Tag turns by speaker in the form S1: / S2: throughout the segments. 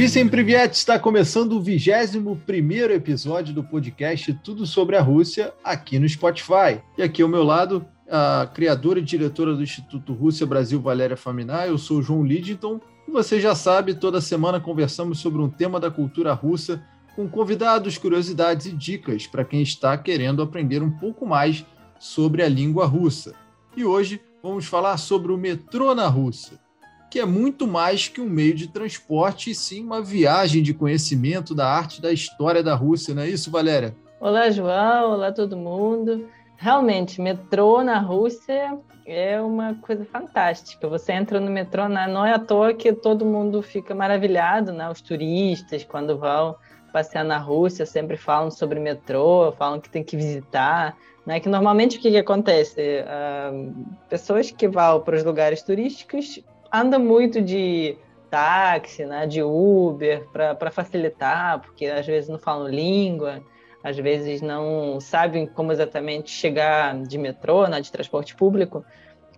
S1: Vicem Priviet está começando o 21 episódio do podcast Tudo sobre a Rússia aqui no Spotify. E aqui ao meu lado, a criadora e diretora do Instituto Rússia Brasil, Valéria Faminar. Eu sou o João Lidington. E você já sabe, toda semana conversamos sobre um tema da cultura russa com convidados, curiosidades e dicas para quem está querendo aprender um pouco mais sobre a língua russa. E hoje vamos falar sobre o metrô na Rússia que é muito mais que um meio de transporte, e sim uma viagem de conhecimento da arte da história da Rússia, não é isso, Valéria?
S2: Olá, João. Olá, todo mundo. Realmente, metrô na Rússia é uma coisa fantástica. Você entra no metrô, não é à toa que todo mundo fica maravilhado, né? Os turistas, quando vão passear na Rússia, sempre falam sobre metrô, falam que tem que visitar. Né? Que normalmente o que, que acontece? Uh, pessoas que vão para os lugares turísticos anda muito de táxi, né, de Uber, para facilitar, porque às vezes não falam língua, às vezes não sabem como exatamente chegar de metrô, né, de transporte público.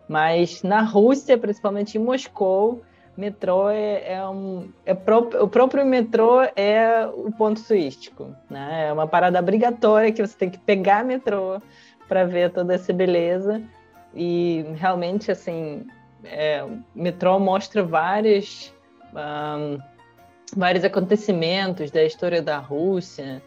S2: Mas na Rússia, principalmente em Moscou, metrô é, é um é o próprio metrô é o ponto turístico, né? É uma parada obrigatória que você tem que pegar metrô para ver toda essa beleza e realmente assim é, metrô mostra várias, um, vários acontecimentos da história da Rússia,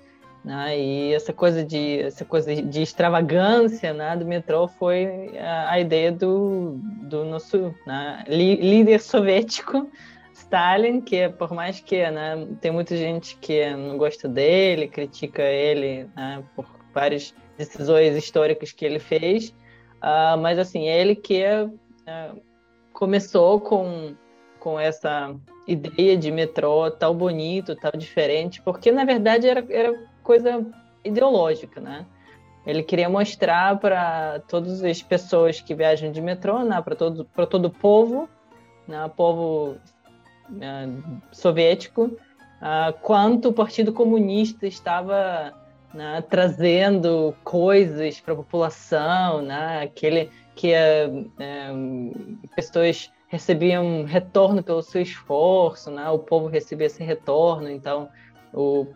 S2: né? E essa coisa de essa coisa de extravagância, né, do metrô foi a, a ideia do, do nosso né, líder soviético Stalin, que por mais que né, tem muita gente que não gosta dele, critica ele né, por várias decisões históricas que ele fez, uh, mas assim ele que uh, começou com, com essa ideia de metrô tal bonito, tal diferente, porque na verdade era, era coisa ideológica, né? Ele queria mostrar para todas as pessoas que viajam de metrô, né, para todo todo o povo, né, povo né, soviético, uh, quanto o Partido Comunista estava né, trazendo coisas para a população, né, aquele que é, é, pessoas recebiam retorno pelo seu esforço, né? O povo recebia esse retorno, então o,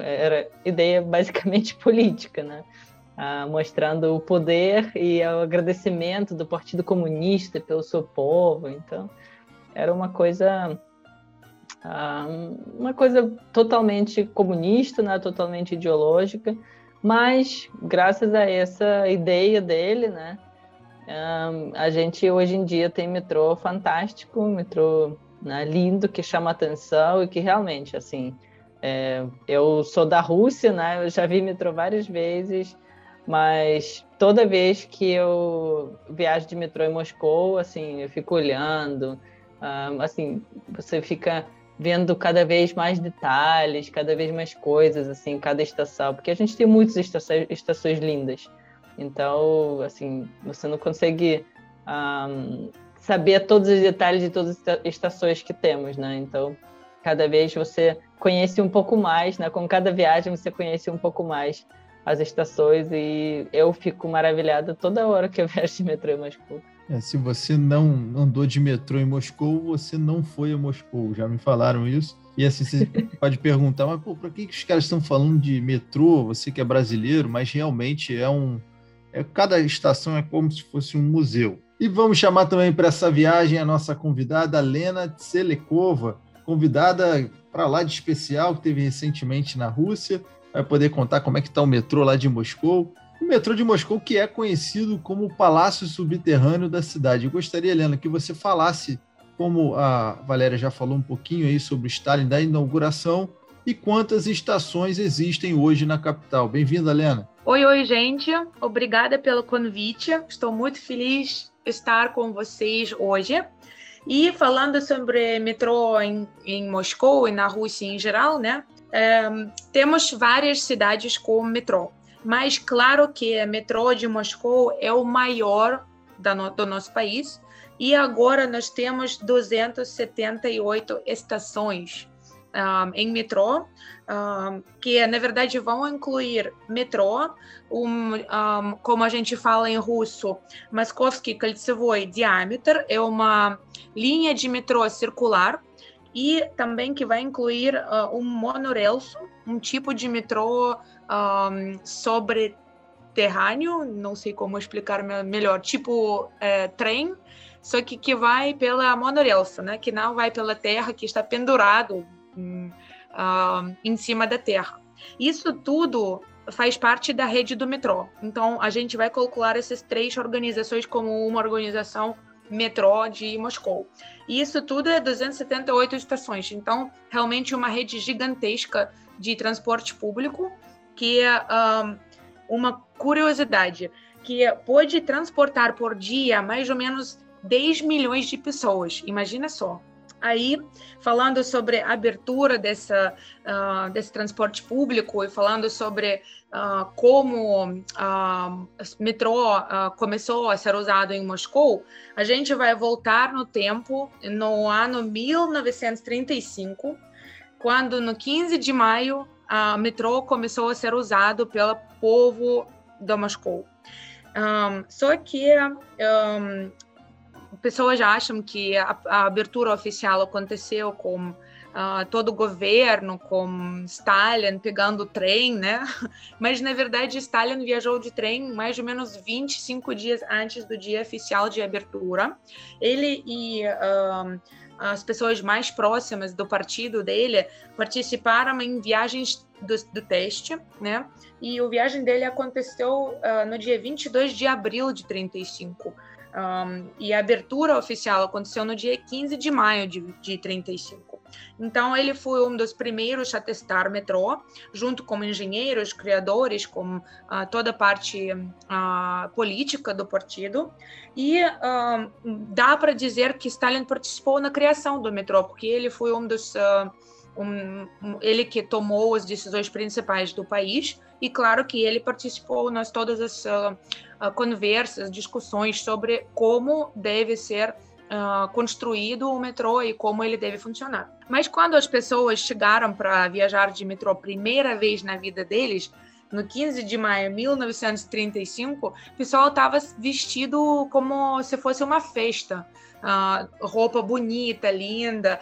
S2: era ideia basicamente política, né? Ah, mostrando o poder e o agradecimento do Partido Comunista pelo seu povo, então era uma coisa ah, uma coisa totalmente comunista, né? Totalmente ideológica, mas graças a essa ideia dele, né? Um, a gente hoje em dia tem metrô fantástico, metrô né, lindo, que chama atenção e que realmente, assim, é, eu sou da Rússia, né? Eu já vi metrô várias vezes, mas toda vez que eu viajo de metrô em Moscou, assim, eu fico olhando, um, assim, você fica vendo cada vez mais detalhes, cada vez mais coisas, assim, cada estação, porque a gente tem muitas estações, estações lindas. Então, assim, você não consegue um, saber todos os detalhes de todas as estações que temos, né? Então, cada vez você conhece um pouco mais, né? Com cada viagem você conhece um pouco mais as estações e eu fico maravilhada toda hora que eu viajo de metrô em Moscou.
S1: É, se você não andou de metrô em Moscou, você não foi a Moscou. Já me falaram isso. E assim, você pode perguntar, mas pô, por que, que os caras estão falando de metrô? Você que é brasileiro, mas realmente é um, é, cada estação é como se fosse um museu. E vamos chamar também para essa viagem a nossa convidada, Lena Tselekova, convidada para lá de especial, que teve recentemente na Rússia, vai poder contar como é que está o metrô lá de Moscou. O metrô de Moscou, que é conhecido como o palácio subterrâneo da cidade. Eu gostaria, Helena, que você falasse, como a Valéria já falou um pouquinho aí sobre o Stalin da inauguração, e quantas estações existem hoje na capital. Bem-vinda, Helena.
S3: Oi, oi, gente. Obrigada pelo convite. Estou muito feliz de estar com vocês hoje. E falando sobre metrô em, em Moscou e na Rússia em geral, né? É, temos várias cidades com metrô, mas claro que o metrô de Moscou é o maior no, do nosso país e agora nós temos 278 estações um, em metrô, um, que na verdade vão incluir metrô, um, como a gente fala em russo, Moskovский кольцевой диаметр, é uma linha de metrô circular e também que vai incluir uh, um monorelso, um tipo de metrô um, sobreterrâneo, não sei como explicar melhor, tipo é, trem, só que que vai pela monorelso, né? Que não vai pela terra, que está pendurado um, uh, em cima da terra. Isso tudo faz parte da rede do metrô. Então, a gente vai calcular essas três organizações como uma organização metrô de Moscou. E isso tudo é 278 estações. Então, realmente uma rede gigantesca de transporte público, que é um, uma curiosidade, que pode transportar por dia mais ou menos 10 milhões de pessoas. Imagina só aí falando sobre a abertura dessa, uh, desse transporte público e falando sobre uh, como o uh, metrô começou a ser usado em Moscou, a gente vai voltar no tempo, no ano 1935, quando no 15 de maio o metrô começou a ser usado pelo povo de Moscou. Um, só que um, pessoas acham que a, a abertura oficial aconteceu com uh, todo o governo, com Stalin pegando trem, né? Mas, na verdade, Stalin viajou de trem mais ou menos 25 dias antes do dia oficial de abertura. Ele e uh, as pessoas mais próximas do partido dele participaram em viagens do, do teste, né? E a viagem dele aconteceu uh, no dia 22 de abril de 35. Um, e a abertura oficial aconteceu no dia 15 de maio de, de 35. Então, ele foi um dos primeiros a testar metrô, junto com engenheiros, criadores, com uh, toda a parte uh, política do partido. E dá para dizer que Stalin participou na criação do metrô, porque ele foi um dos. Um, ele que tomou as decisões principais do país e claro que ele participou nas todas as uh, uh, conversas, discussões sobre como deve ser uh, construído o metrô e como ele deve funcionar. Mas quando as pessoas chegaram para viajar de metrô primeira vez na vida deles, no 15 de maio de 1935, o pessoal estava vestido como se fosse uma festa. Roupa bonita, linda,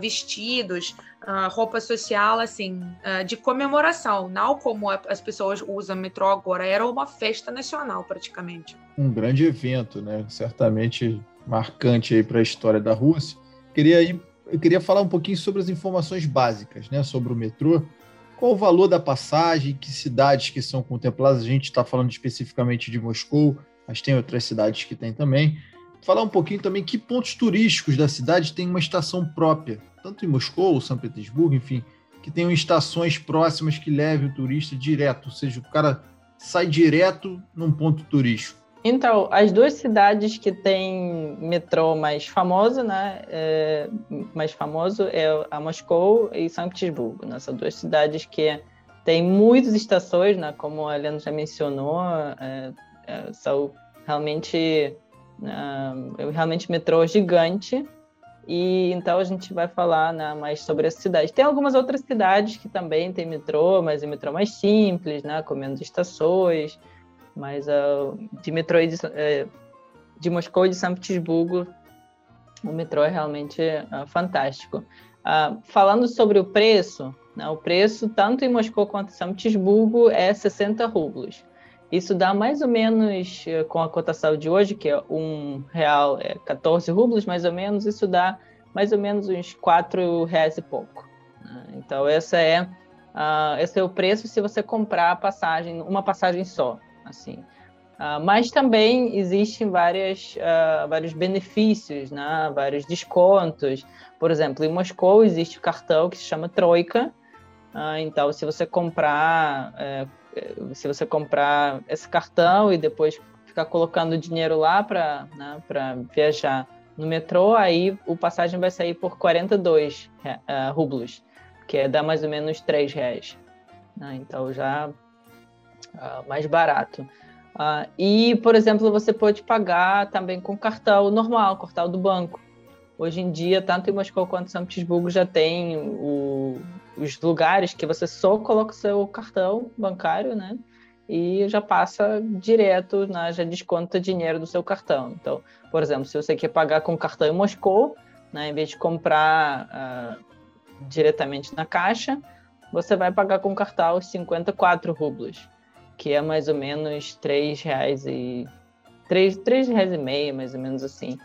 S3: vestidos, uh, roupa social, assim, de comemoração, não como as pessoas usam metrô agora, era uma festa nacional praticamente.
S1: Um grande evento, né? Certamente marcante aí para a história da Rússia. Queria eu queria falar um pouquinho sobre as informações básicas, né, sobre o metrô. Qual o valor da passagem? Que cidades que são contempladas? A gente está falando especificamente de Moscou, mas tem outras cidades que tem também. Falar um pouquinho também que pontos turísticos da cidade tem uma estação própria, tanto em Moscou, São Petersburgo, enfim, que tenham estações próximas que levem o turista direto, ou seja, o cara sai direto num ponto turístico.
S2: Então, as duas cidades que têm metrô mais famoso, né, é, mais famoso é a Moscou e São Petersburgo. Né? São duas cidades que têm muitas estações, né, como a Helena já mencionou, é, é, são realmente, é, realmente metrô gigante. E então a gente vai falar né, mais sobre essa cidade. Tem algumas outras cidades que também têm metrô, mas é metrô mais simples, né, com menos estações. Mas uh, de metrô de, uh, de Moscou e de São Petersburgo, o metrô é realmente uh, fantástico. Ah, falando sobre o preço, né, o preço tanto em Moscou quanto em São Petersburgo é 60 rublos. Isso dá mais ou menos, eh, com a cotação de hoje, que é um real, é 14 rublos mais ou menos, isso dá mais ou menos uns 4 reais e pouco. Né? Então, essa é, uh, esse é o preço se você comprar a passagem, uma passagem só assim. Uh, mas também existem várias, uh, vários benefícios, né? vários descontos. Por exemplo, em Moscou existe o cartão que se chama Troika. Então, se você comprar, eh, se você comprar esse cartão e depois ficar colocando dinheiro lá para né, viajar no metrô, aí o passagem vai sair por 42 uh, rublos, que dá mais ou menos 3 reais. Né? Então já uh, mais barato. Uh, e, por exemplo, você pode pagar também com cartão normal, cartão do banco. Hoje em dia, tanto em Moscou quanto em São Petersburgo já tem o, os lugares que você só coloca o seu cartão bancário, né? E já passa direto, né? já desconta dinheiro do seu cartão. Então, por exemplo, se você quer pagar com cartão em Moscou, né? Em vez de comprar uh, diretamente na caixa, você vai pagar com cartão 54 rublos, que é mais ou menos 3 reais e 3, 3 reais e meio, mais ou menos assim.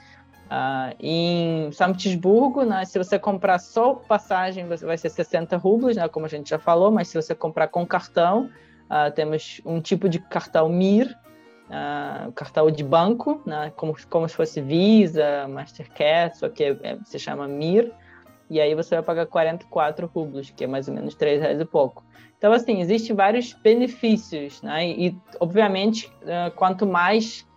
S2: Uh, em São Petersburgo, né, se você comprar só passagem, vai ser 60 rublos, né, como a gente já falou, mas se você comprar com cartão, uh, temos um tipo de cartão MIR, uh, cartão de banco, né, como, como se fosse Visa, Mastercard, só que é, se chama MIR, e aí você vai pagar 44 rublos, que é mais ou menos 3 reais e pouco. Então, assim, existem vários benefícios, né, e, obviamente, quanto mais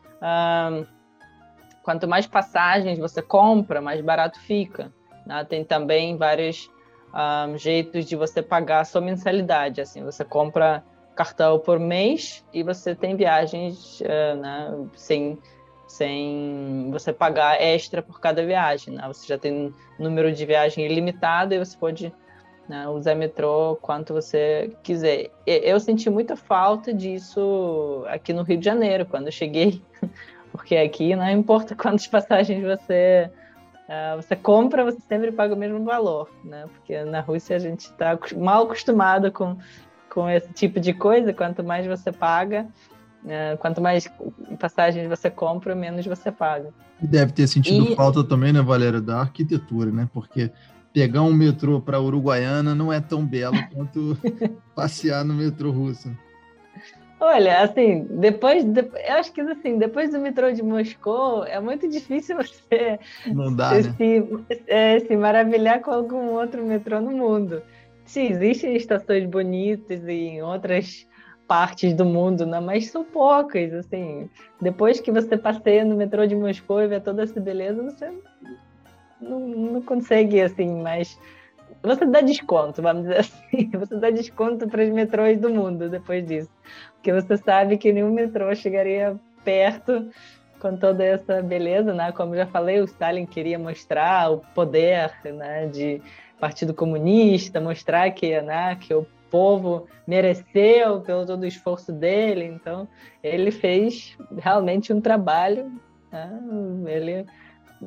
S2: quanto mais passagens você compra, mais barato fica. Né? Tem também vários um, jeitos de você pagar a sua mensalidade. Assim, você compra cartão por mês e você tem viagens uh, né, sem, sem você pagar extra por cada viagem. Né? Você já tem número de viagem ilimitado e você pode né, usar metrô quanto você quiser. Eu senti muita falta disso aqui no Rio de Janeiro, quando eu cheguei porque aqui não importa quantas passagens você uh, você compra, você sempre paga o mesmo valor, né? Porque na Rússia a gente está mal acostumado com, com esse tipo de coisa. Quanto mais você paga, uh, quanto mais passagens você compra, menos você paga.
S1: E deve ter sentido e... falta também, né, Valéria, da arquitetura, né? Porque pegar um metrô para Uruguaiana não é tão belo quanto passear no metrô russo.
S2: Olha, assim, depois, de, eu acho que assim, depois do metrô de Moscou, é muito difícil você
S1: Não dá,
S2: se, né? é, se maravilhar com algum outro metrô no mundo. Sim, existem estações bonitas em outras partes do mundo, né? mas são poucas, assim. Depois que você passeia no metrô de Moscou e vê toda essa beleza, você não, não consegue, assim, mais você dá desconto, vamos dizer assim. Você dá desconto para os metrôs do mundo depois disso. Porque você sabe que nenhum metrô chegaria perto com toda essa beleza, né? Como já falei, o Stalin queria mostrar o poder, né, de Partido Comunista, mostrar que, né, que o povo mereceu pelo todo o esforço dele. Então, ele fez realmente um trabalho. Né? Ele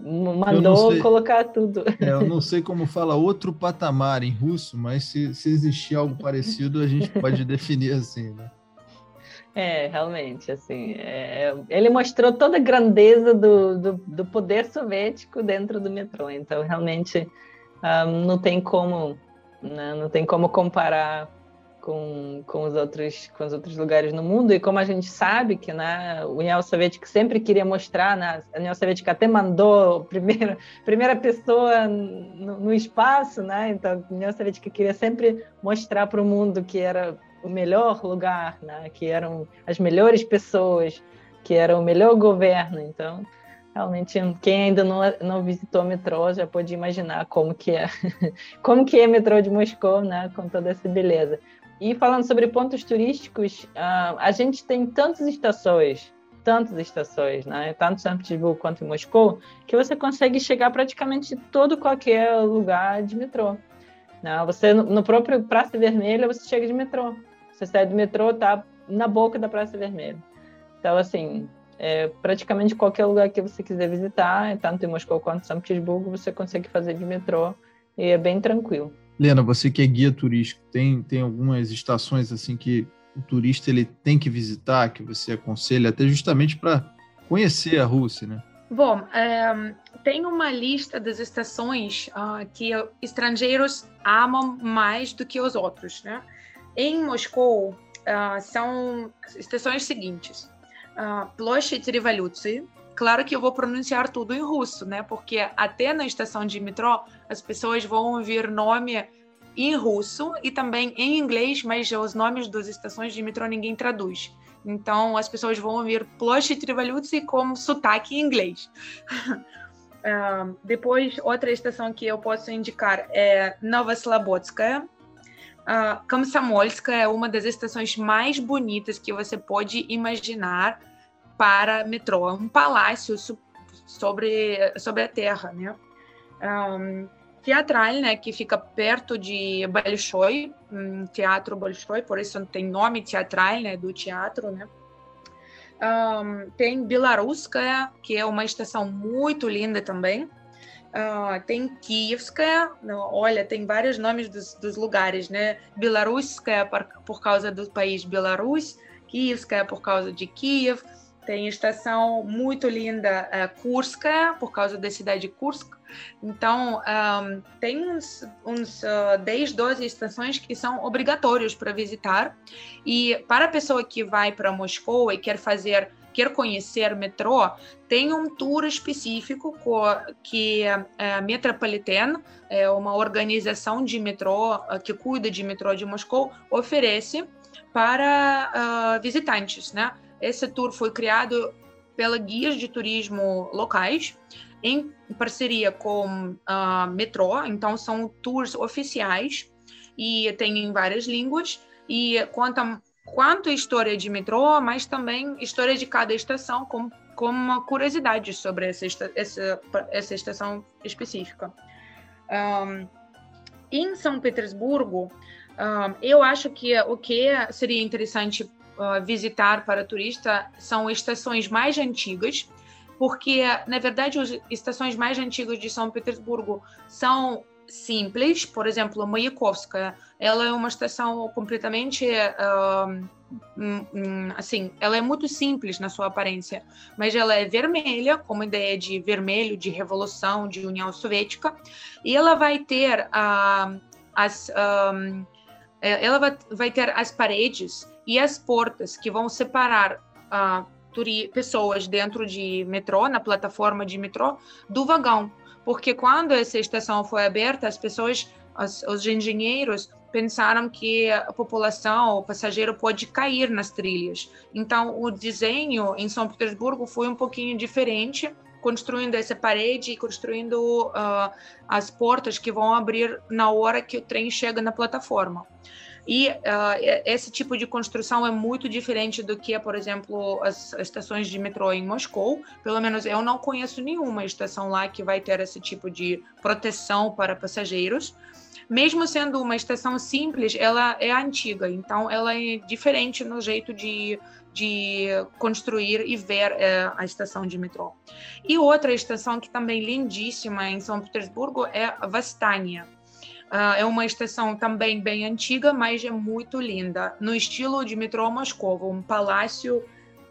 S2: Mandou colocar tudo.
S1: É, eu não sei como fala outro patamar em russo, mas se, se existir algo parecido, a gente pode definir assim, né?
S2: É, realmente, assim, é, ele mostrou toda a grandeza do, do, do, poder soviético dentro do metrô, então realmente um, não tem como, né, não tem como comparar com, com, os outros, com os outros lugares no mundo. E como a gente sabe que né, a União Soviética sempre queria mostrar, né, a União Soviética até mandou a primeira, primeira pessoa no, no espaço, né, então a União Soviética queria sempre mostrar para o mundo que era o melhor lugar, né, que eram as melhores pessoas, que era o melhor governo. Então, realmente quem ainda não, não visitou metrô já pode imaginar como que é como que é metrô de Moscou né com toda essa beleza e falando sobre pontos turísticos, uh, a gente tem tantas estações, tantas estações, né? tanto São Petersburgo quanto em Moscou, que você consegue chegar praticamente todo qualquer lugar de metrô. Né? Você no próprio Praça Vermelha você chega de metrô. Você sai do metrô, tá na boca da Praça Vermelha. Então assim, é, praticamente qualquer lugar que você quiser visitar, tanto em Moscou quanto em São Petersburgo, você consegue fazer de metrô e é bem tranquilo.
S1: Lena, você que é guia turístico, tem, tem algumas estações assim que o turista ele tem que visitar, que você aconselha, até justamente para conhecer a Rússia, né?
S3: Bom, é, tem uma lista das estações uh, que estrangeiros amam mais do que os outros, né? Em Moscou, uh, são estações seguintes. Uh, Площадь Революции, Claro que eu vou pronunciar tudo em russo, né? Porque até na estação de metrô as pessoas vão ouvir nome em russo e também em inglês, mas os nomes das estações de metrô ninguém traduz. Então as pessoas vão ouvir Ploshit Revolution com sotaque em inglês. uh, depois, outra estação que eu posso indicar é Novoslobodskaya. Uh, Komsomolskaya é uma das estações mais bonitas que você pode imaginar para metrô, um palácio sobre, sobre a terra, né? Um, teatral, né, que fica perto de Bolshoi, um teatro Bolshoi, por isso tem nome teatral, né, do teatro, né? Um, tem Belaruskaya, que é uma estação muito linda também. Uh, tem Kievskaya, olha, tem vários nomes dos, dos lugares, né? Belaruskaya por, por causa do país Belarus, Kievskaya por causa de Kiev, tem estação muito linda, uh, Kurska, por causa da cidade de Kursk. Então, um, tem uns, uns uh, 10, 12 estações que são obrigatórios para visitar. E para a pessoa que vai para Moscou e quer fazer quer conhecer metrô, tem um tour específico que é Metropolitan, é uma organização de metrô que cuida de metrô de Moscou, oferece para uh, visitantes, né? Esse tour foi criado pela guias de turismo locais em parceria com uh, metrô, então são tours oficiais e tem em várias línguas e conta quanto história de metrô, mas também história de cada estação, com, com uma curiosidade sobre essa, essa, essa estação específica. Um, em São Petersburgo, um, eu acho que o que seria interessante uh, visitar para turista são estações mais antigas, porque, na verdade, as estações mais antigas de São Petersburgo são simples, por exemplo, Mayakovskaya, ela é uma estação completamente uh, assim, ela é muito simples na sua aparência, mas ela é vermelha, com uma ideia de vermelho, de revolução, de União Soviética, e ela vai ter uh, as um, ela vai, vai, ter as paredes e as portas que vão separar uh, pessoas dentro de metrô, na plataforma de metrô, do vagão porque quando essa estação foi aberta, as pessoas, os, os engenheiros pensaram que a população, o passageiro pode cair nas trilhas. Então, o desenho em São Petersburgo foi um pouquinho diferente, construindo essa parede e construindo uh, as portas que vão abrir na hora que o trem chega na plataforma. E uh, esse tipo de construção é muito diferente do que, por exemplo, as, as, estações de metrô em Moscou. Pelo menos eu não conheço nenhuma estação lá que vai ter esse tipo de proteção para passageiros. Mesmo sendo uma estação simples, ela é antiga, então ela é diferente no jeito de, de construir e ver é, a estação de metrô. E outra estação que também é lindíssima em São Petersburgo é Vastania. Uh, é uma estação também bem antiga, mas é muito linda, no estilo de metrô Moscou, um palácio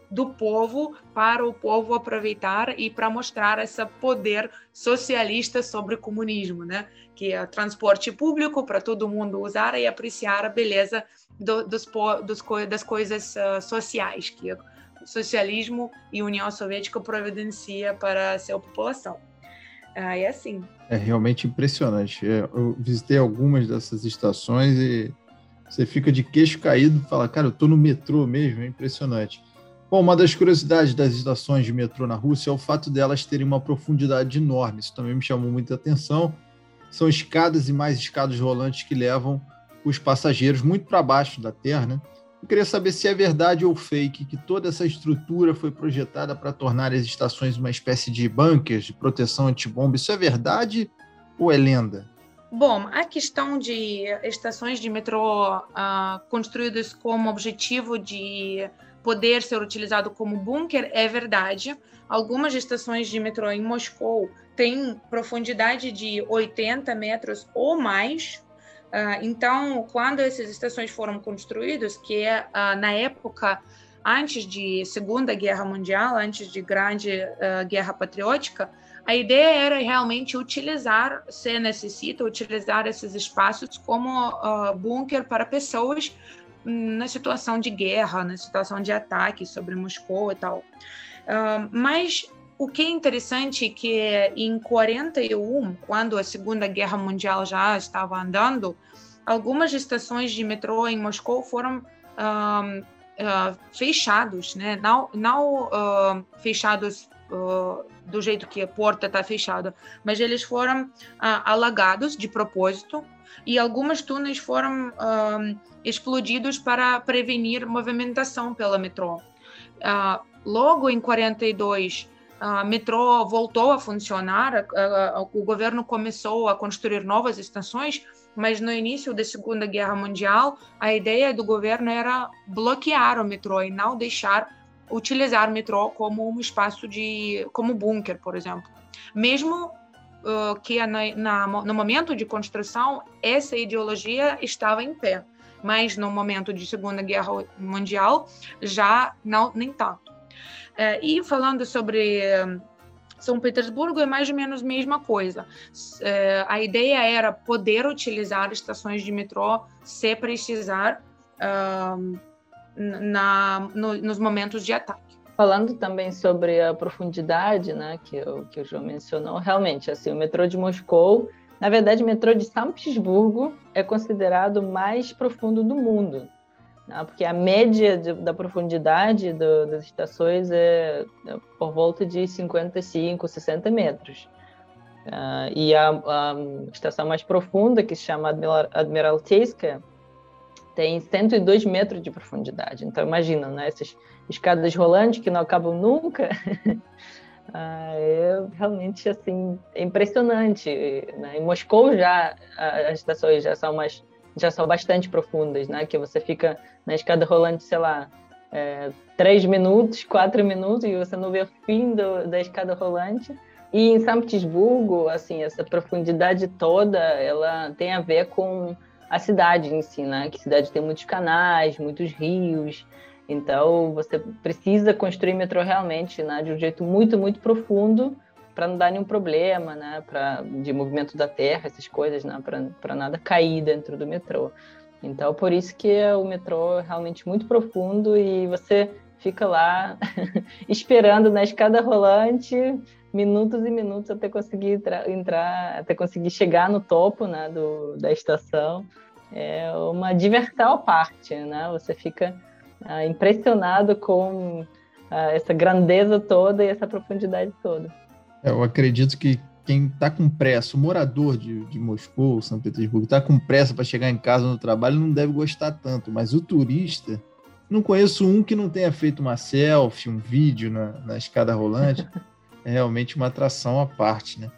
S3: do povo para o povo aproveitar e para mostrar esse poder socialista sobre o comunismo, né? Que é transporte público para todo mundo usar e apreciar a beleza do, dos, dos, das coisas uh, sociais que o socialismo e União Soviética providencia para a sua população. Ah, é assim.
S1: É realmente impressionante. É, eu visitei algumas dessas estações e você fica de queixo caído e fala, cara, eu tô no metrô mesmo, é impressionante. Bom, uma das curiosidades das estações de metrô na Rússia é o fato delas terem uma profundidade enorme. Isso também me chamou muita atenção. São escadas e mais escadas rolantes que levam os passageiros muito para baixo da terra, né? Eu queria saber se é verdade ou fake que toda essa estrutura foi projetada para tornar as estações uma espécie de bunkers de proteção antibomba. Isso é verdade ou é lenda?
S3: Bom, a questão de estações de metrô uh, construídas como objetivo de poder ser utilizado como bunker é verdade. Algumas estações de metrô em Moscou têm profundidade de 80 metros ou mais, então, quando essas estações foram construídas, que é uh, na época antes de Segunda Guerra Mundial, antes de Grande uh, Guerra Patriótica, a ideia era realmente utilizar, se necessita, utilizar esses espaços como bunker para pessoas na situação de guerra, na situação de ataque sobre Moscou e tal. mas o que é interessante é que em 41, quando a Segunda Guerra Mundial já estava andando, algumas estações de metrô em Moscou foram uh, uh, fechados, né? Não, não uh, fechados do jeito que a porta está fechada, mas eles foram alagados de propósito e algumas túneis foram explodidos para prevenir movimentação pela metrô. logo em 42 a metrô voltou a funcionar, o governo começou a construir novas estações, mas no início da Segunda Guerra Mundial, a ideia do governo era bloquear o metrô e não deixar utilizar o metrô como um espaço de como bunker, por exemplo. Mesmo que na, na, no momento de construção essa ideologia estava em pé, mas no momento de Segunda Guerra Mundial já não nem tanto. Uh, e falando sobre são Petersburgo é mais ou menos a mesma coisa. É, a ideia era poder utilizar estações de metrô se precisar na, no, nos momentos de ataque.
S2: Falando também sobre a profundidade, né, que, o, que o João mencionou, realmente, assim, o metrô de Moscou, na verdade, o metrô de São Petersburgo é considerado o mais profundo do mundo né? porque a média de, da profundidade do, das estações é, é, por volta de 55, 60 metros. Uh, e a, a, estação mais profunda, que se chama Admiral, Admiralteyska, tem 102 metros de profundidade. Então, imagina, né? essas escadas rolantes que não acabam nunca. Ah, é realmente assim impressionante. Né? Em Moscou já as estações já são mais já são bastante profundas, né? Que você fica na escada rolante, sei lá, é, três minutos, quatro minutos e você não vê o fim do, da escada rolante. E em São Petersburgo, assim, essa profundidade toda, ela tem a ver com a cidade em si, né? Que a cidade tem muitos canais, muitos rios. Então, você precisa construir metrô realmente, né? De um jeito muito, muito profundo para não dar nenhum problema, né, para de movimento da terra, essas coisas, né, para nada cair dentro do metrô. Então, por isso que o metrô é realmente muito profundo e você fica lá esperando na escada rolante minutos e minutos até conseguir entrar, até conseguir chegar no topo, né, do, da estação. É uma diversão parte, né? Você fica ah, impressionado com ah, essa grandeza toda e essa profundidade toda.
S1: Eu acredito que quem está com pressa, o morador de, de Moscou, São Petersburgo, está com pressa para chegar em casa no trabalho, não deve gostar tanto. Mas o turista, não conheço um que não tenha feito uma selfie, um vídeo na, na escada rolante. É realmente uma atração à parte, né?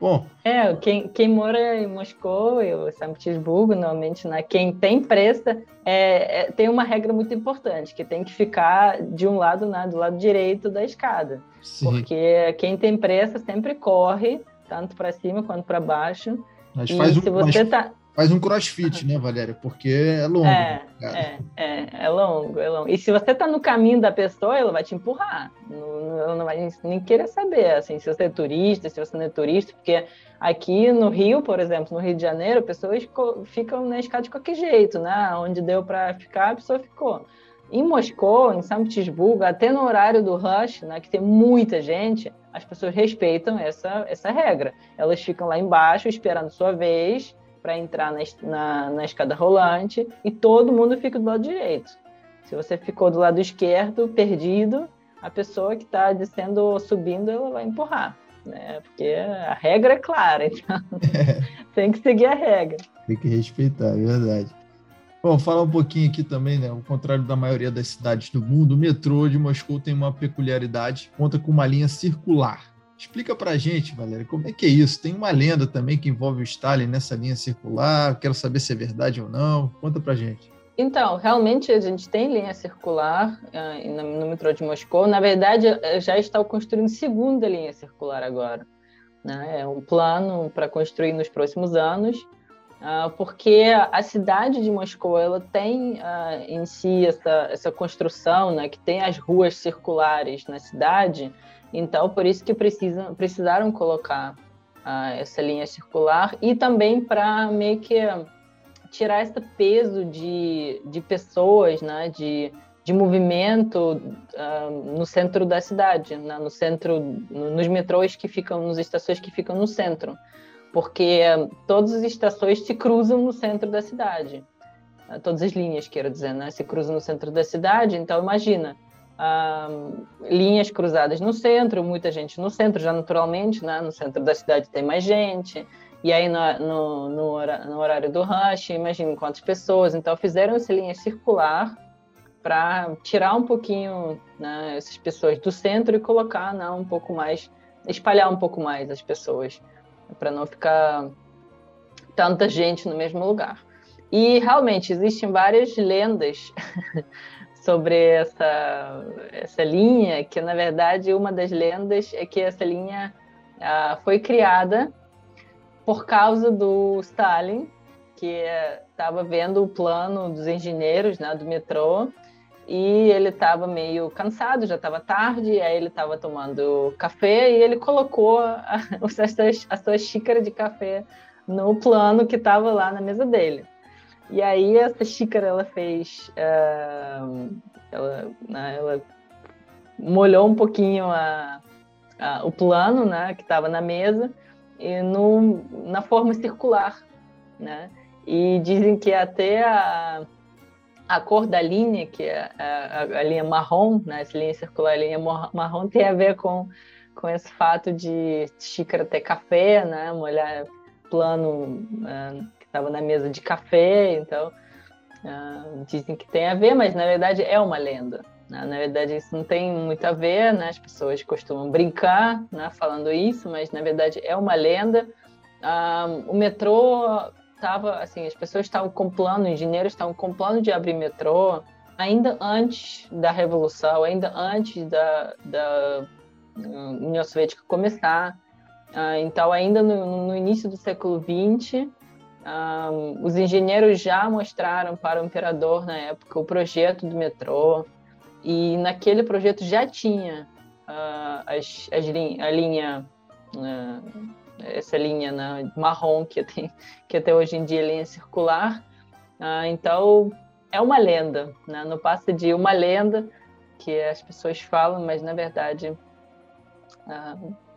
S2: Bom. É, quem, quem mora em Moscou e São Petersburgo, normalmente, né, quem tem pressa, é, é, tem uma regra muito importante, que tem que ficar de um lado, né, do lado direito da escada. Sim. Porque quem tem pressa sempre corre, tanto para cima quanto para baixo.
S1: Mas e faz um, se você mas... tá Faz um crossfit, né, Valéria? Porque é longo.
S2: É, é, é, é, longo, é longo. E se você tá no caminho da pessoa, ela vai te empurrar. Não, ela não vai nem querer saber, assim, se você é turista, se você não é turista, porque aqui no Rio, por exemplo, no Rio de Janeiro, pessoas ficam na escada de qualquer jeito, né? Onde deu para ficar, a pessoa ficou. Em Moscou, em São Petersburgo, até no horário do rush, né, que tem muita gente, as pessoas respeitam essa, essa regra. Elas ficam lá embaixo esperando sua vez para entrar na, na, na, escada rolante e todo mundo fica do lado direito. Se você ficou do lado esquerdo, perdido, a pessoa que está descendo ou subindo, ela vai empurrar, né? Porque a regra é clara, então é. tem que seguir a regra.
S1: Tem que respeitar, é verdade. Bom, falar um pouquinho aqui também, né? Ao contrário da maioria das cidades do mundo, o metrô de Moscou tem uma peculiaridade, conta com uma linha circular Explica para a gente, Valéria, como é que é isso? Tem uma lenda também que envolve o Stalin nessa linha circular. Quero saber se é verdade ou não. Conta para a gente.
S2: Então, realmente a gente tem linha circular uh, no metrô de Moscou. Na verdade, já está construindo segunda linha circular agora. Né? É um plano para construir nos próximos anos, uh, porque a cidade de Moscou ela tem uh, em si essa, essa construção, né? que tem as ruas circulares na cidade. Então, por isso que precisam, precisaram colocar uh, essa linha circular e também para meio que tirar esse peso de, de pessoas, né, de, de movimento uh, no centro da cidade, né, no centro, no, nos metrôs que ficam, nas estações que ficam no centro, porque uh, todas as estações se cruzam no centro da cidade, todas as linhas, quero dizer, né, se cruzam no centro da cidade. Então, imagina, linhas cruzadas no centro, muita gente no centro, já naturalmente, né? no centro da cidade tem mais gente, e aí no, no, no, no horário do rush, imagine quantas pessoas, então fizeram essa linha circular para tirar um pouquinho né, essas pessoas do centro e colocar né, um pouco mais, espalhar um pouco mais as pessoas, para não ficar tanta gente no mesmo lugar. E realmente existem várias lendas sobre essa, essa linha, que na verdade uma das lendas é que essa linha ah, foi criada por causa do Stalin, que estava vendo o plano dos engenheiros né, do metrô e ele estava meio cansado, já estava tarde, aí ele estava tomando café e ele colocou a, a, a sua xícara de café no plano que estava lá na mesa dele. E aí essa xícara ela fez, uh, ela, né, ela, molhou um pouquinho a, a, o plano, né, que estava na mesa, e no, na forma circular, né? E dizem que até a, a cor da linha, que é a, a, linha marrom, né, essa linha circular, a linha marrom, tem a ver com, com esse fato de xícara ter café, né, molhar plano uh, estava na mesa de café, então uh, dizem que tem a ver, mas na verdade é uma lenda. Né? Na verdade isso não tem muito a ver, né? as pessoas costumam brincar né, falando isso, mas na verdade é uma lenda. Uh, o metrô estava, assim, as pessoas estavam com plano, engenheiros estavam com plano de abrir metrô ainda antes da Revolução, ainda antes da, da União Soviética começar. Ah, então, ainda no, no, início do século XX, ah, os engenheiros já mostraram para o imperador, na época, o projeto do metrô, e naquele projeto já tinha uh, as, as a linha, uh, essa linha né, marrom que, tem, que até hoje em dia é linha circular. Uh, então, é uma lenda, né? não passa de uma lenda que as pessoas falam, mas na verdade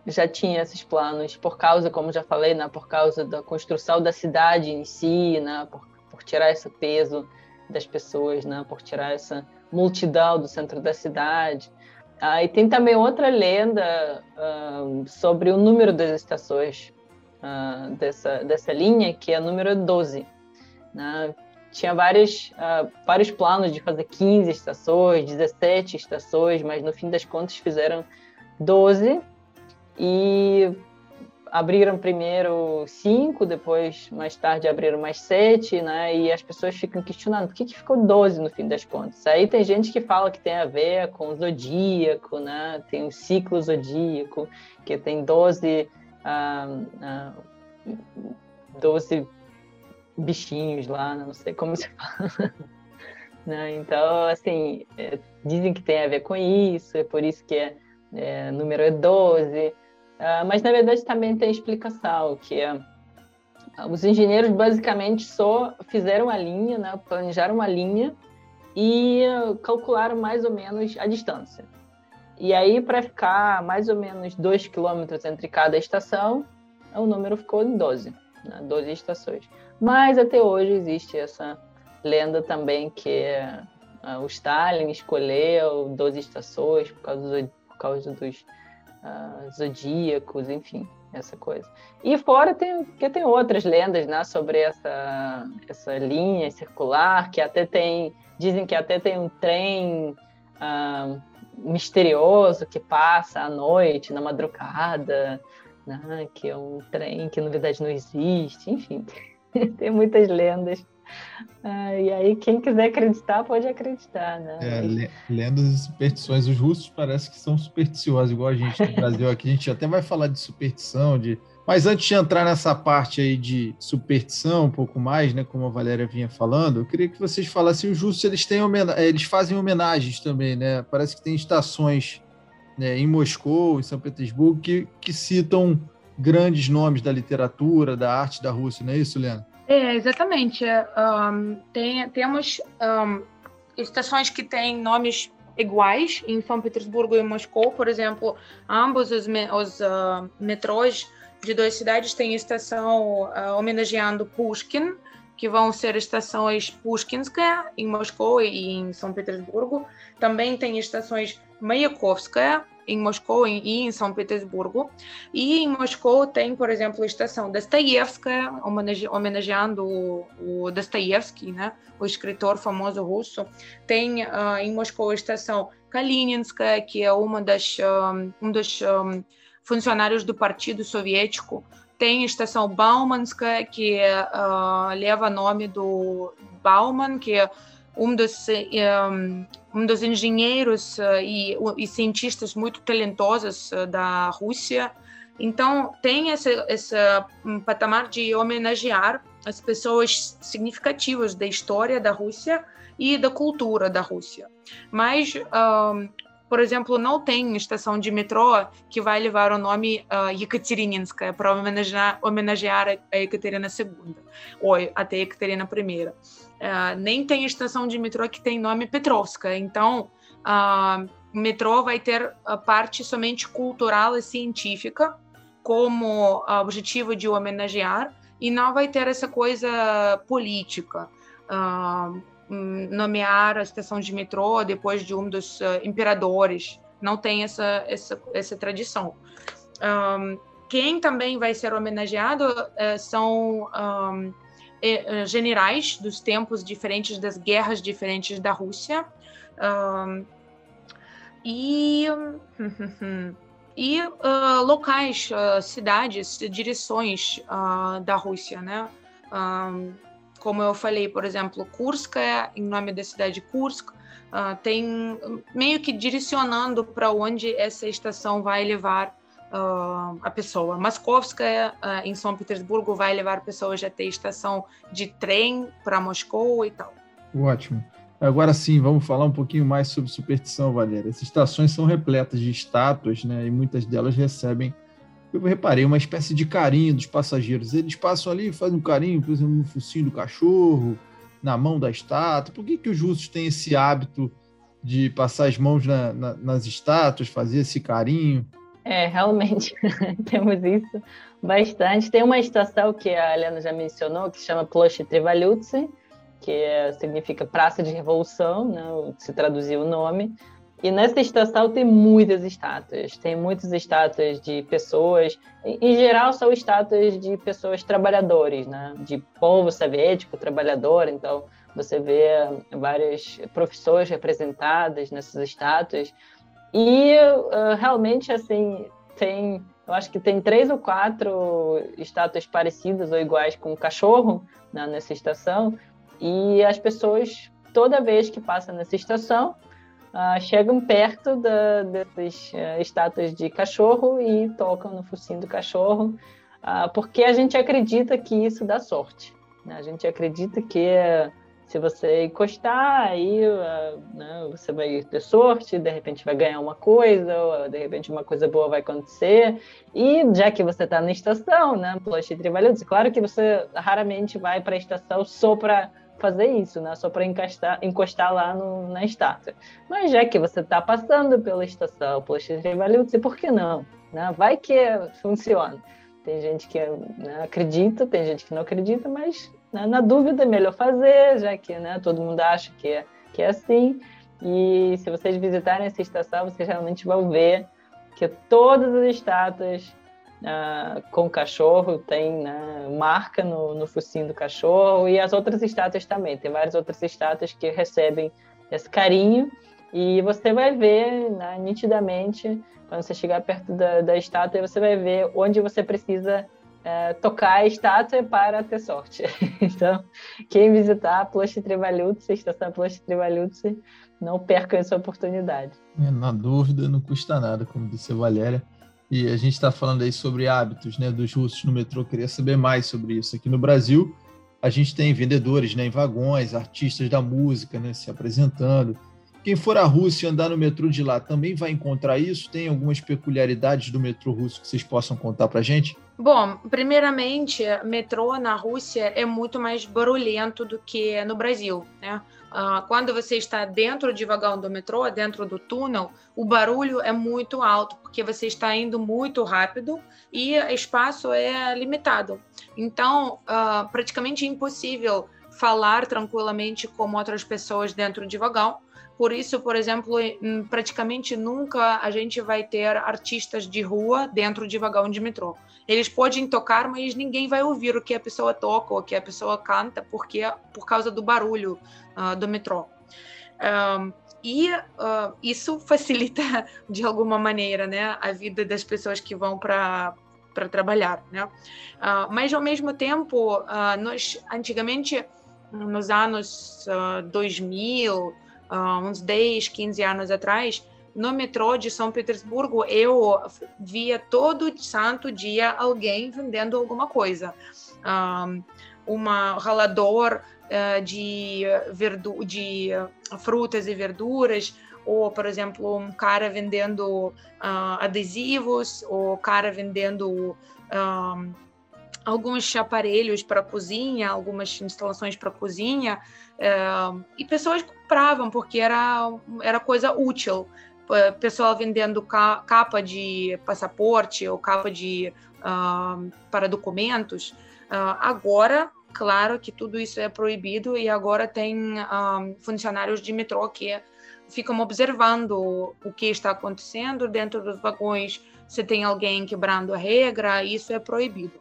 S2: já tinha esses planos por causa, como já falei, né, por causa da construção da cidade em si, né, por, por tirar esse peso das pessoas, né, por tirar essa multidão do centro da cidade. Ah, e tem também outra lenda uh, sobre o número das estações uh, dessa, dessa linha, que é o número 12. Né? Tinha vários, uh, vários planos de fazer 15 estações, 17 estações, mas no fim das contas fizeram 12 e abriram primeiro cinco, depois, mais tarde, abriram mais sete, né? E as pessoas ficam questionando por que, que ficou 12 no fim das contas. Aí tem gente que fala que tem a ver com o zodíaco, né? Tem o ciclo zodíaco, que tem 12, ah, ah, 12 bichinhos lá, não sei como se fala. né? Então, assim, é, dizem que tem a ver com isso, é por isso que é, é número é 12. Uh, mas na verdade também tem explicação, que é, os engenheiros basicamente só fizeram a linha, né, planejaram a linha e calcularam mais ou menos a distância. E aí, para ficar mais ou menos 2 quilômetros entre cada estação, o número ficou em 12, né, 12 estações. Mas até hoje existe essa lenda também que o Stalin escolheu 12 estações por causa, do, por causa dos uh, zodíacos, enfim, essa coisa. E fora tem que tem outras lendas, né, sobre essa essa linha circular que até tem dizem que até tem um trem uh, misterioso que passa à noite, na madrugada, né, que é um trem que na verdade não existe, enfim, tem muitas lendas. Ah, e aí, quem quiser acreditar, pode acreditar, né?
S1: É, lendas e superstições. Os russos parece que são supersticiosos, igual a gente no Brasil aqui. A gente até vai falar de superstição, de. Mas antes de entrar nessa parte aí de superstição, um pouco mais, né, como a Valéria vinha falando, eu queria que vocês falassem os russos, eles têm eles fazem homenagens também, né? Parece que tem estações né, em Moscou, em São Petersburgo, que, que citam grandes nomes da literatura, da arte da Rússia, não é isso, Lena?
S3: É, exatamente. Um, tem, temos um, estações que têm nomes iguais em São Petersburgo e Moscou, por exemplo, ambos os, os uh, metrôs de duas cidades têm estação uh, homenageando Pushkin, que vão ser estações Pushkinskaya em Moscou e em São Petersburgo. Também tem estações Mayakovskaya em Moscou e em São Petersburgo. E em Moscou tem, por exemplo, a estação Dostoiévskaya, homenageando o, o né, o escritor famoso russo. Tem uh, em Moscou a estação Kalininskaya, que é uma das, um, um dos um, funcionários do Partido Soviético. Tem a estação Baumanskaya, que uh, leva nome do Bauman, que é um dos, um, um dos engenheiros uh, e, e, cientistas muito talentosos uh, da Rússia. Então, tem esse, esse um patamar de homenagear as pessoas significativas da história da Rússia e da cultura da Rússia. Mas, por exemplo, não tem estação de metrô que vai levar o nome uh, Yekaterinинskaya para homenagear, homenagear a Ekaterina II ou até Ekaterina I. Uh, nem tem estação de metrô que tem nome Petrovska. Então, uh, o metrô vai ter a parte somente cultural e científica como objetivo de homenagear e não vai ter essa coisa política. Uh, nomear a estação de metrô depois de um dos uh, imperadores. Não tem essa, essa, essa tradição. Um, quem também vai ser homenageado uh, são um, generais dos tempos diferentes, das guerras diferentes da Rússia. Um, e. e uh, locais, uh, cidades, direções uh, da Rússia, né? Como eu falei, por exemplo, Kursk é em nome da cidade de Kursk, tem meio que direcionando para onde essa estação vai levar a pessoa. Moskovskaya, em São Petersburgo, vai levar pessoas até a estação de trem para Moscou e tal.
S1: Ótimo. Agora sim, vamos falar um pouquinho mais sobre superstição, Valéria. Essas estações são repletas de estátuas, né? E muitas delas recebem, eu reparei, uma espécie de carinho dos passageiros. Eles passam ali fazem um carinho, por exemplo, no focinho do cachorro, na mão da estátua. Por que, que os russos têm esse hábito de passar as mãos na, na, nas estátuas, fazer esse carinho?
S2: É, realmente, temos isso bastante. Tem uma estação que a Helena já mencionou, que chama Ploche Trivalutsi, que é, significa Praça de Revolução, né, se traduzir o nome. E nessa estação tem muitas estátuas, tem muitas estátuas de pessoas, em geral são estátuas de pessoas trabalhadores, né, de povo soviético trabalhador, então você vê várias profissões representadas nessas estátuas. E uh, realmente, assim, tem, eu acho que tem três ou quatro estátuas parecidas ou iguais com o cachorro né, nessa estação, e as pessoas, toda vez que passam nessa estação, uh, chegam perto da, dessas uh, estátuas de cachorro e tocam no focinho do cachorro, uh, porque a gente acredita que isso dá sorte. Né? A gente acredita que se você encostar, aí né, você vai ter sorte, de repente vai ganhar uma coisa, ou de repente uma coisa boa vai acontecer. E já que você está na estação, né, Plush Trivalhutes, claro que você raramente vai para a estação só para fazer isso, né? Só para encostar, encostar lá no, na estátua. Mas já que você está passando pela estação, poxa, Valilce, por que não? Né? Vai que funciona. Tem gente que né, acredita, tem gente que não acredita, mas né, na dúvida é melhor fazer, já que né, todo mundo acha que é, que é assim. E se vocês visitarem essa estação, vocês realmente vão ver que todas as estátuas uh, com cachorro, tem né, marca no, no focinho do cachorro, e as outras estátuas também. Tem várias outras estátuas que recebem esse carinho, e você vai ver né, nitidamente, quando você chegar perto da, da estátua, você vai ver onde você precisa é, tocar a estátua para ter sorte. então, quem visitar a Plush Trivalutsi, Estação Plush Trivalutsi, não perca essa oportunidade.
S1: É, na dúvida, não custa nada, como disse a Valéria. E a gente está falando aí sobre hábitos né, dos russos no metrô. Queria saber mais sobre isso. Aqui no Brasil, a gente tem vendedores né, em vagões, artistas da música né, se apresentando. Quem for à Rússia e andar no metrô de lá também vai encontrar isso? Tem algumas peculiaridades do metrô russo que vocês possam contar para a gente?
S3: Bom, primeiramente, metrô na Rússia é muito mais barulhento do que no Brasil, né? Uh, quando você está dentro de vagão do metrô, dentro do túnel, o barulho é muito alto, porque você está indo muito rápido e espaço é limitado. Então, uh, praticamente impossível falar tranquilamente com outras pessoas dentro de vagão. Por isso, por exemplo, praticamente nunca a gente vai ter artistas de rua dentro de vagão de metrô. Eles podem tocar, mas ninguém vai ouvir o que a pessoa toca ou o que a pessoa canta, porque por causa do barulho uh, do metrô. Um, e uh, isso facilita de alguma maneira, né, a vida das pessoas que vão para trabalhar, né? Uh, mas ao mesmo tempo, nós antigamente nos anos 2000 uh, uns 10, 15 anos atrás, no metrô de São Petersburgo, eu via todo santo dia alguém vendendo alguma coisa. Um, uma ralador uh, de, verdu de frutas e verduras, ou, por exemplo, um cara vendendo uh, adesivos, ou cara vendendo um, alguns aparelhos para cozinha, algumas instalações para cozinha, uh, e pessoas compravam porque era, era coisa útil. Pessoal vendendo ca capa de passaporte ou capa de uh, para documentos. Uh, agora, claro que tudo isso é proibido e agora tem funcionários de metrô que ficam observando o que está acontecendo dentro dos vagões, se tem alguém quebrando a regra, isso é proibido.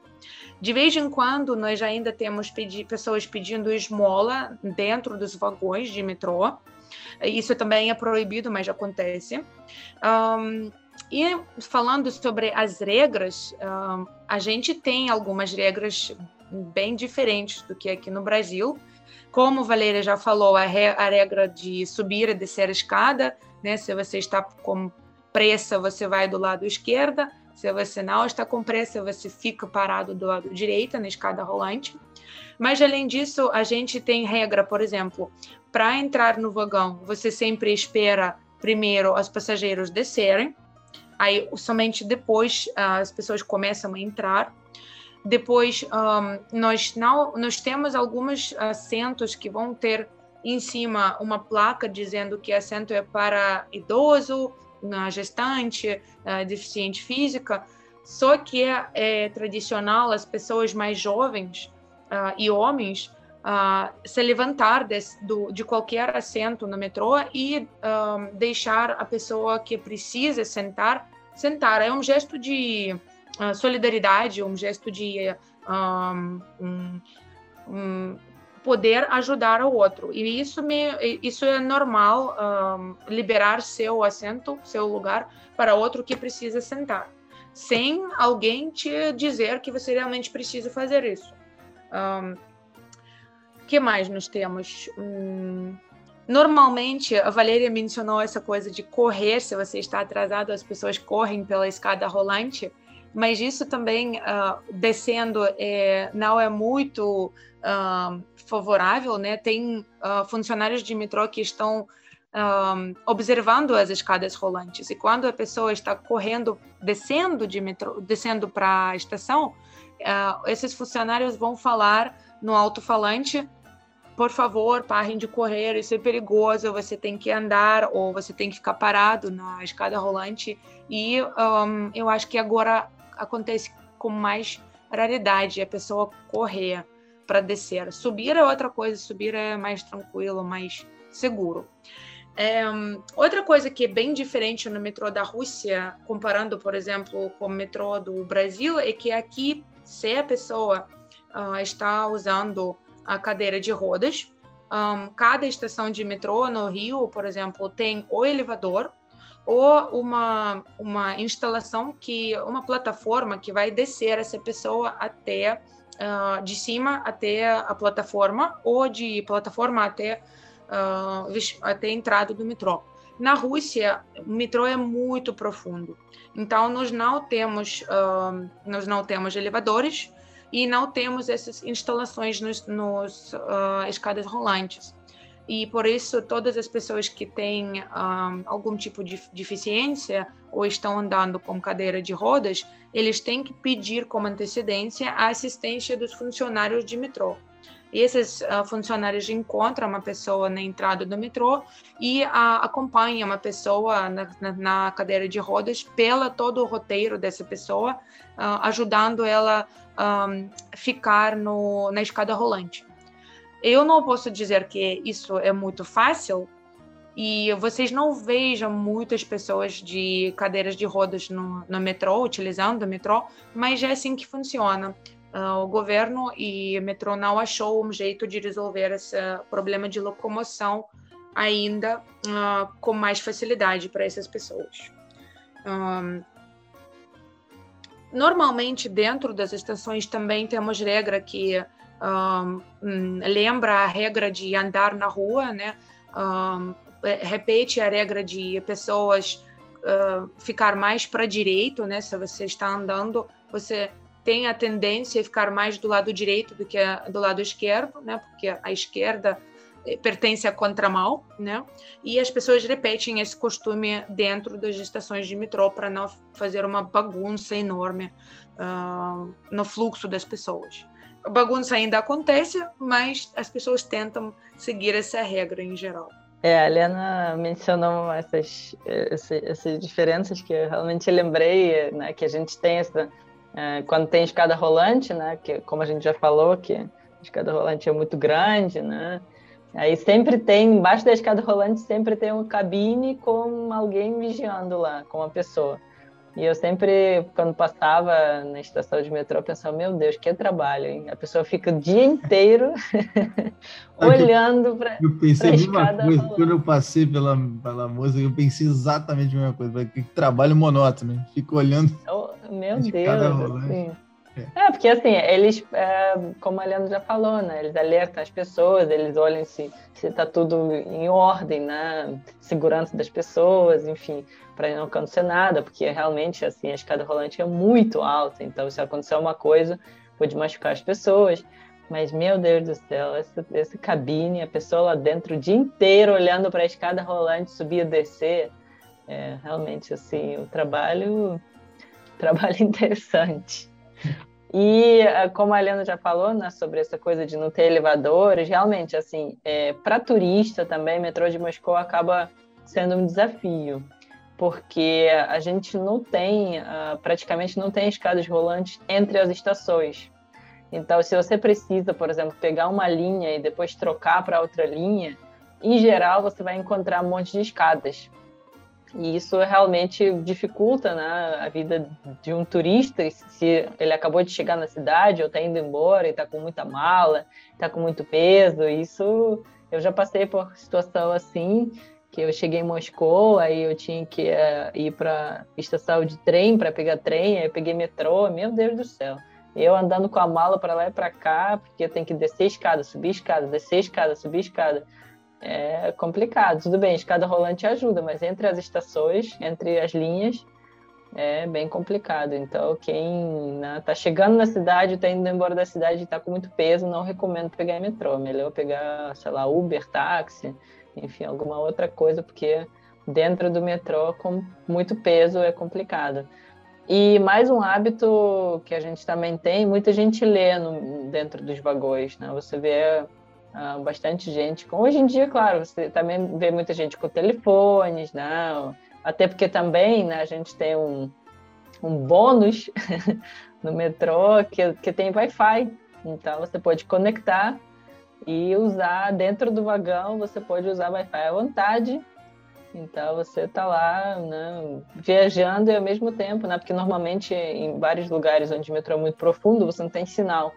S3: De vez em quando, nós ainda temos pedi pessoas pedindo esmola dentro dos vagões de metrô. Isso também é proibido, mas acontece. Um, e falando sobre as regras, um, a gente tem algumas regras bem diferentes do que aqui no Brasil. Como Valéria já falou, a, re a regra de subir e descer a escada, né? Se você está com pressa, você vai do lado esquerdo. Se você não está com pressa, você fica parado do lado direito na escada rolante. Mas além disso, a gente tem regra, por exemplo, para entrar no vagão, você sempre espera primeiro os passageiros descerem, aí somente depois as pessoas começam a entrar. Depois, um, nós, não, nós temos alguns assentos que vão ter em cima uma placa dizendo que assento é para idoso, gestante, deficiente física. Só que é, é tradicional as pessoas mais jovens uh, e homens uh, se levantar de, do, de qualquer assento no metrô e deixar a pessoa que precisa sentar sentar. É um gesto de uh, solidariedade, um gesto de um, um, poder ajudar o outro. E isso, me, isso é normal, um, liberar seu assento, seu lugar para outro que precisa sentar, sem alguém te dizer que você realmente precisa fazer isso. Um, que mais nós temos? Hum, Normalmente, a Valéria mencionou essa coisa de correr, se você está atrasado, as pessoas correm pela escada rolante, mas isso também, uh, descendo, é, não é muito uh, favorável, né? Tem uh, funcionários de metrô que estão observando as escadas rolantes, e quando a pessoa está correndo, descendo de metrô, descendo para a estação, esses funcionários vão falar no alto-falante por favor, parem de correr, isso é perigoso, você tem que andar ou você tem que ficar parado na escada rolante. E um, eu acho que agora acontece com mais raridade a pessoa correr para descer. Subir é outra coisa, subir é mais tranquilo, mais seguro. É, outra coisa que é bem diferente no metrô da Rússia, comparando, por exemplo, com o metrô do Brasil, é que aqui, se a pessoa uh, está usando a cadeira de rodas. Um, cada estação de metrô no Rio, por exemplo, tem o elevador ou uma, uma instalação que uma plataforma que vai descer essa pessoa até uh, de cima até a plataforma ou de plataforma até uh, até a entrada do metrô. Na Rússia, o metrô é muito profundo, então nós não temos uh, nós não temos elevadores e não temos essas instalações nos, nos uh, escadas rolantes. E por isso, todas as pessoas que têm algum tipo de deficiência ou estão andando com cadeira de rodas, eles têm que pedir com antecedência a assistência dos funcionários de metrô. E esses uh, funcionários encontram uma pessoa na entrada do metrô e uh, acompanham uma pessoa na, na, na, cadeira de rodas pela todo o roteiro dessa pessoa, uh, ajudando ela um, ficar no, na escada rolante. Eu não posso dizer que isso é muito fácil e vocês não vejam muitas pessoas de cadeiras de rodas no, no metrô, utilizando o metrô, mas é assim que funciona. Uh, o governo e metrô não achou um jeito de resolver esse problema de locomoção ainda uh, com mais facilidade para essas pessoas. Um, Normalmente, dentro das estações também temos regra que um, lembra a regra de andar na rua, né? Um, repete a regra de pessoas uh, ficar mais para direito, né? Se você está andando, você tem a tendência a ficar mais do lado direito do que do lado esquerdo, né? Porque a esquerda eh, pertence à contramão, né? E as pessoas repetem esse costume dentro das estações de metrô para não fazer uma bagunça enorme uh, no fluxo das pessoas. A bagunça ainda acontece, mas as pessoas tentam seguir essa regra em geral.
S2: É, a Helena mencionou essas, essas, essas diferenças que eu realmente lembrei, né, que a gente tem essa, é, quando tem escada rolante, né, que como a gente já falou, que a escada rolante é muito grande, né, aí sempre tem, embaixo da escada rolante sempre tem uma cabine com alguém vigiando lá, com uma pessoa. E eu sempre, quando passava na estação de metrô, pensava, meu Deus, que trabalho, hein? A pessoa fica o dia inteiro olhando para
S1: Eu pensei a mesma coisa, quando eu passei pela, pela música, eu pensei exatamente a mesma coisa, que trabalho monótono, fico olhando.
S2: Oh, meu Deus, assim. É, porque assim, eles, é, como a Leandro já falou, né? Eles alertam as pessoas, eles olham se está tudo em ordem, né? Segurança das pessoas, enfim, para não acontecer nada, porque realmente, assim, a escada rolante é muito alta, então se acontecer uma coisa, pode machucar as pessoas. Mas, meu Deus do céu, essa, essa cabine, a pessoa lá dentro o dia inteiro olhando para a escada rolante, subir e descer, é realmente, assim, o trabalho, trabalho interessante. E eh, como a Helena já falou, né, sobre essa coisa de não ter elevadores, realmente, assim, é, para turista também, metrô de Moscou acaba sendo um desafio, porque a gente não tem, uh, praticamente não tem escadas rolantes entre as estações. Então, se você precisa, por exemplo, pegar uma linha e depois trocar para outra linha, em geral você vai encontrar um monte de escadas. E isso realmente dificulta né, a vida de um turista, se ele acabou de chegar na cidade ou está indo embora e está com muita mala, está com muito peso. Isso eu já passei por situação assim, que eu cheguei em Moscou, aí eu tinha que uh, ir para estação de trem para pegar trem, aí eu peguei metrô, meu Deus do céu. Eu andando com a mala para lá e para cá, porque tenho que descer escada, subir escada, descer escada, subir escada é complicado. Tudo bem, escada rolante ajuda, mas entre as estações, entre as linhas, é bem complicado. Então, quem está né, chegando na cidade, está indo embora da cidade e está com muito peso, não recomendo pegar metrô. Melhor pegar, sei lá, Uber, táxi, enfim, alguma outra coisa, porque dentro do metrô, com muito peso, é complicado. E mais um hábito que a gente também tem, muita gente lê no, dentro dos vagões, né? Você vê ah, bastante gente. Com, hoje em dia, claro, você também vê muita gente com telefones, né? até porque também né, a gente tem um, um bônus no metrô que, que tem Wi-Fi. Então você pode conectar e usar dentro do vagão, você pode usar Wi-Fi à vontade. Então você está lá né, viajando e ao mesmo tempo, né? Porque normalmente em vários lugares onde o metrô é muito profundo, você não tem sinal.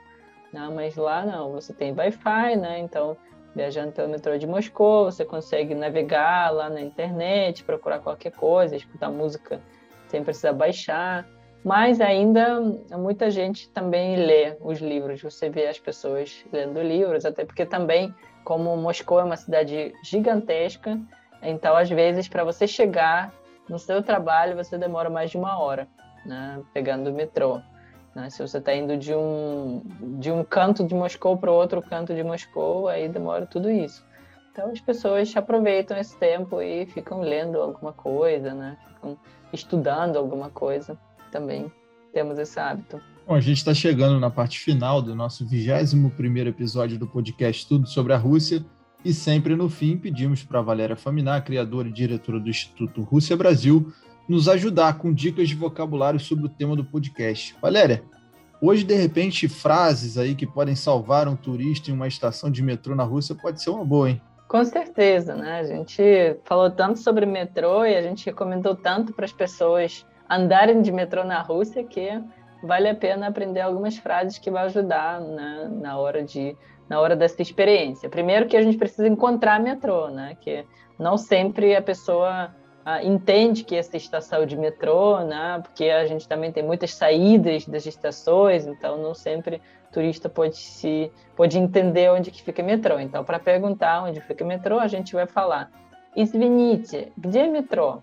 S2: Né? Mas lá não, você tem Wi-Fi, né? Então, viajando pelo metrô de Moscou, você consegue navegar lá na internet, procurar qualquer coisa, escutar música sem precisar baixar. Mas ainda muita gente também lê os livros, você vê as pessoas lendo livros, até porque também, como Moscou é uma cidade gigantesca, então às vezes para você chegar no seu trabalho você demora mais de uma hora, né, pegando o metrô. Né? Se você está indo de um, de um canto de Moscou para outro canto de Moscou, aí demora tudo isso. Então as pessoas aproveitam esse tempo e ficam lendo alguma coisa, né? ficam estudando alguma coisa também. Temos esse hábito.
S1: Bom, a gente está chegando na parte final do nosso 21 episódio do podcast Tudo sobre a Rússia. E sempre no fim pedimos para Valéria Faminar, criadora e diretora do Instituto Rússia Brasil, nos ajudar com dicas de vocabulário sobre o tema do podcast. Valéria, hoje, de repente, frases aí que podem salvar um turista em uma estação de metrô na Rússia pode ser uma boa, hein?
S2: Com certeza, né? A gente falou tanto sobre metrô e a gente recomendou tanto para as pessoas andarem de metrô na Rússia que vale a pena aprender algumas frases que vão ajudar né, na hora de na hora dessa experiência. Primeiro que a gente precisa encontrar metrô, né? Que não sempre a pessoa ah, entende que essa estação de metrô, né? Porque a gente também tem muitas saídas das estações, então não sempre o turista pode se pode entender onde que fica o metrô. Então, para perguntar onde fica o metrô, a gente vai falar: "Извините, где метро?"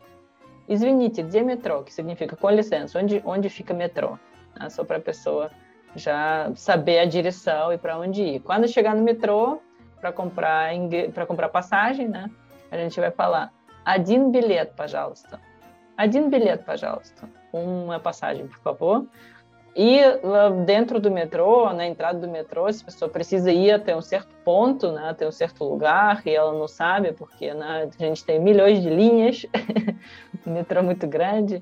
S2: Извините, где metrô? Que significa com licença, onde, onde fica metrô? Né? Só para a pessoa já saber a direção e para onde ir. Quando chegar no metrô, para comprar para comprar passagem, né? A gente vai falar один билет, пожалуйста. Один билет, пожалуйста. Uma passagem, por favor. E lá dentro do metrô, na entrada do metrô, se a pessoa precisa ir até um certo ponto, né, até um certo lugar, e ela não sabe, porque né, a gente tem milhões de linhas, o metrô é muito grande,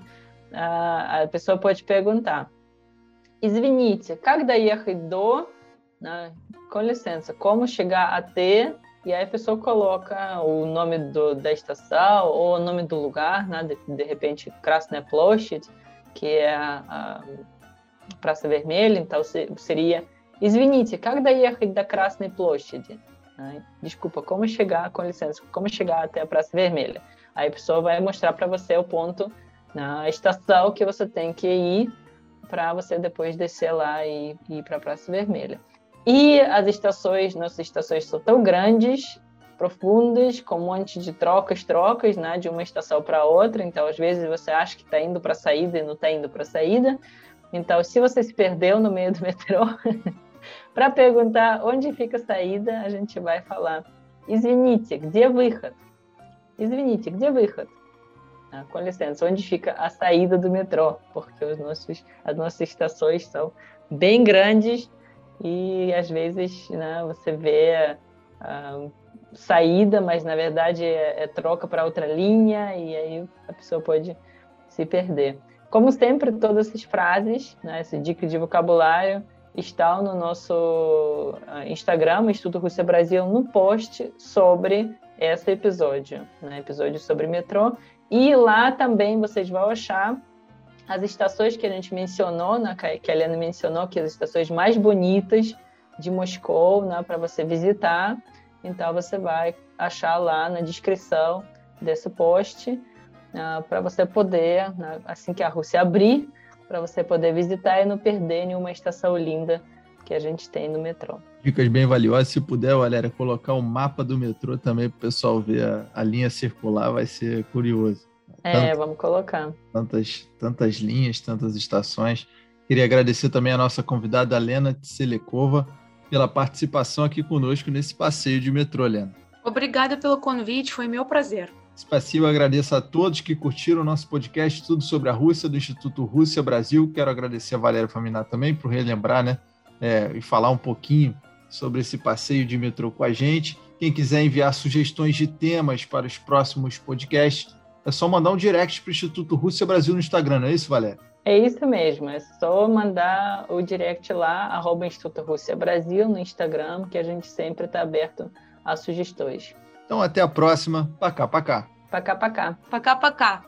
S2: a pessoa pode perguntar: Извините, как доехать до? Né, com licença, como chegar até? E aí a pessoa coloca o nome do, da estação ou o nome do lugar, né, de, de repente Krasная площадь, que é a, a Praça Vermelha, então seria Извините, как доехать до Красной площади? Desculpa, como chegar, com licença, como chegar até a Praça Vermelha? Aí a pessoa vai mostrar para você o ponto na estação que você tem que ir para você depois descer lá e, e ir para a Praça Vermelha. E as estações, nossas estações são tão grandes, profundas, com um monte de trocas, trocas, né, de uma estação para outra. Então, às vezes você acha que está indo para a saída e não está indo para a saída. Então, se você se perdeu no meio do metrô, para perguntar onde fica a saída, a gente vai falar Извините, где выход? Извините, где выход? Ah, com licença, onde fica a saída do metrô? Porque os nossos, as nossas estações são bem grandes e às vezes né, você vê a saída, mas na verdade é, é troca para outra linha e aí a pessoa pode se perder. Como sempre, todas essas frases, né, essa dica de vocabulário, estão no nosso ah, Instagram, Instituto Rússia Brasil, no post sobre esse episódio, né, episódio sobre metrô. E lá também vocês vão achar as estações que a gente mencionou, né, que a Helena mencionou, que as estações mais bonitas de Moscou, né, para você visitar. Então você vai achar lá na descrição desse post uh, para você poder, né, assim que a Rússia abrir, para você poder visitar e não perder nenhuma estação linda que a gente tem no metrô.
S1: Dicas bem valiosas. Se puder, Valéria, colocar o um mapa do metrô também para o pessoal ver a, a, linha circular, vai ser curioso.
S2: É, vamos colocar.
S1: Tantas, tantas linhas, tantas estações. Queria agradecer também a nossa convidada, Lena Tselekova, pela participação aqui conosco nesse passeio de metrô, Lena.
S3: Obrigada pelo convite, foi meu prazer.
S1: Espacial, agradeço a todos que curtiram o nosso podcast Tudo sobre a Rússia, do Instituto Rússia Brasil. Quero agradecer a Valéria Faminato também por relembrar, né? É, e falar um pouquinho sobre esse passeio de metrô com a gente. Quem quiser enviar sugestões de temas para os próximos podcasts, é só mandar um direct para o Instituto Rússia Brasil no Instagram, não é isso, Valéria?
S2: É isso mesmo, é só mandar o direct lá, arroba Instituto Rússia Brasil no Instagram, que a gente sempre está aberto a sugestões.
S1: Então até a próxima. Pacá, pacá.
S2: Pacá, pacá.
S3: Pacá, pacá.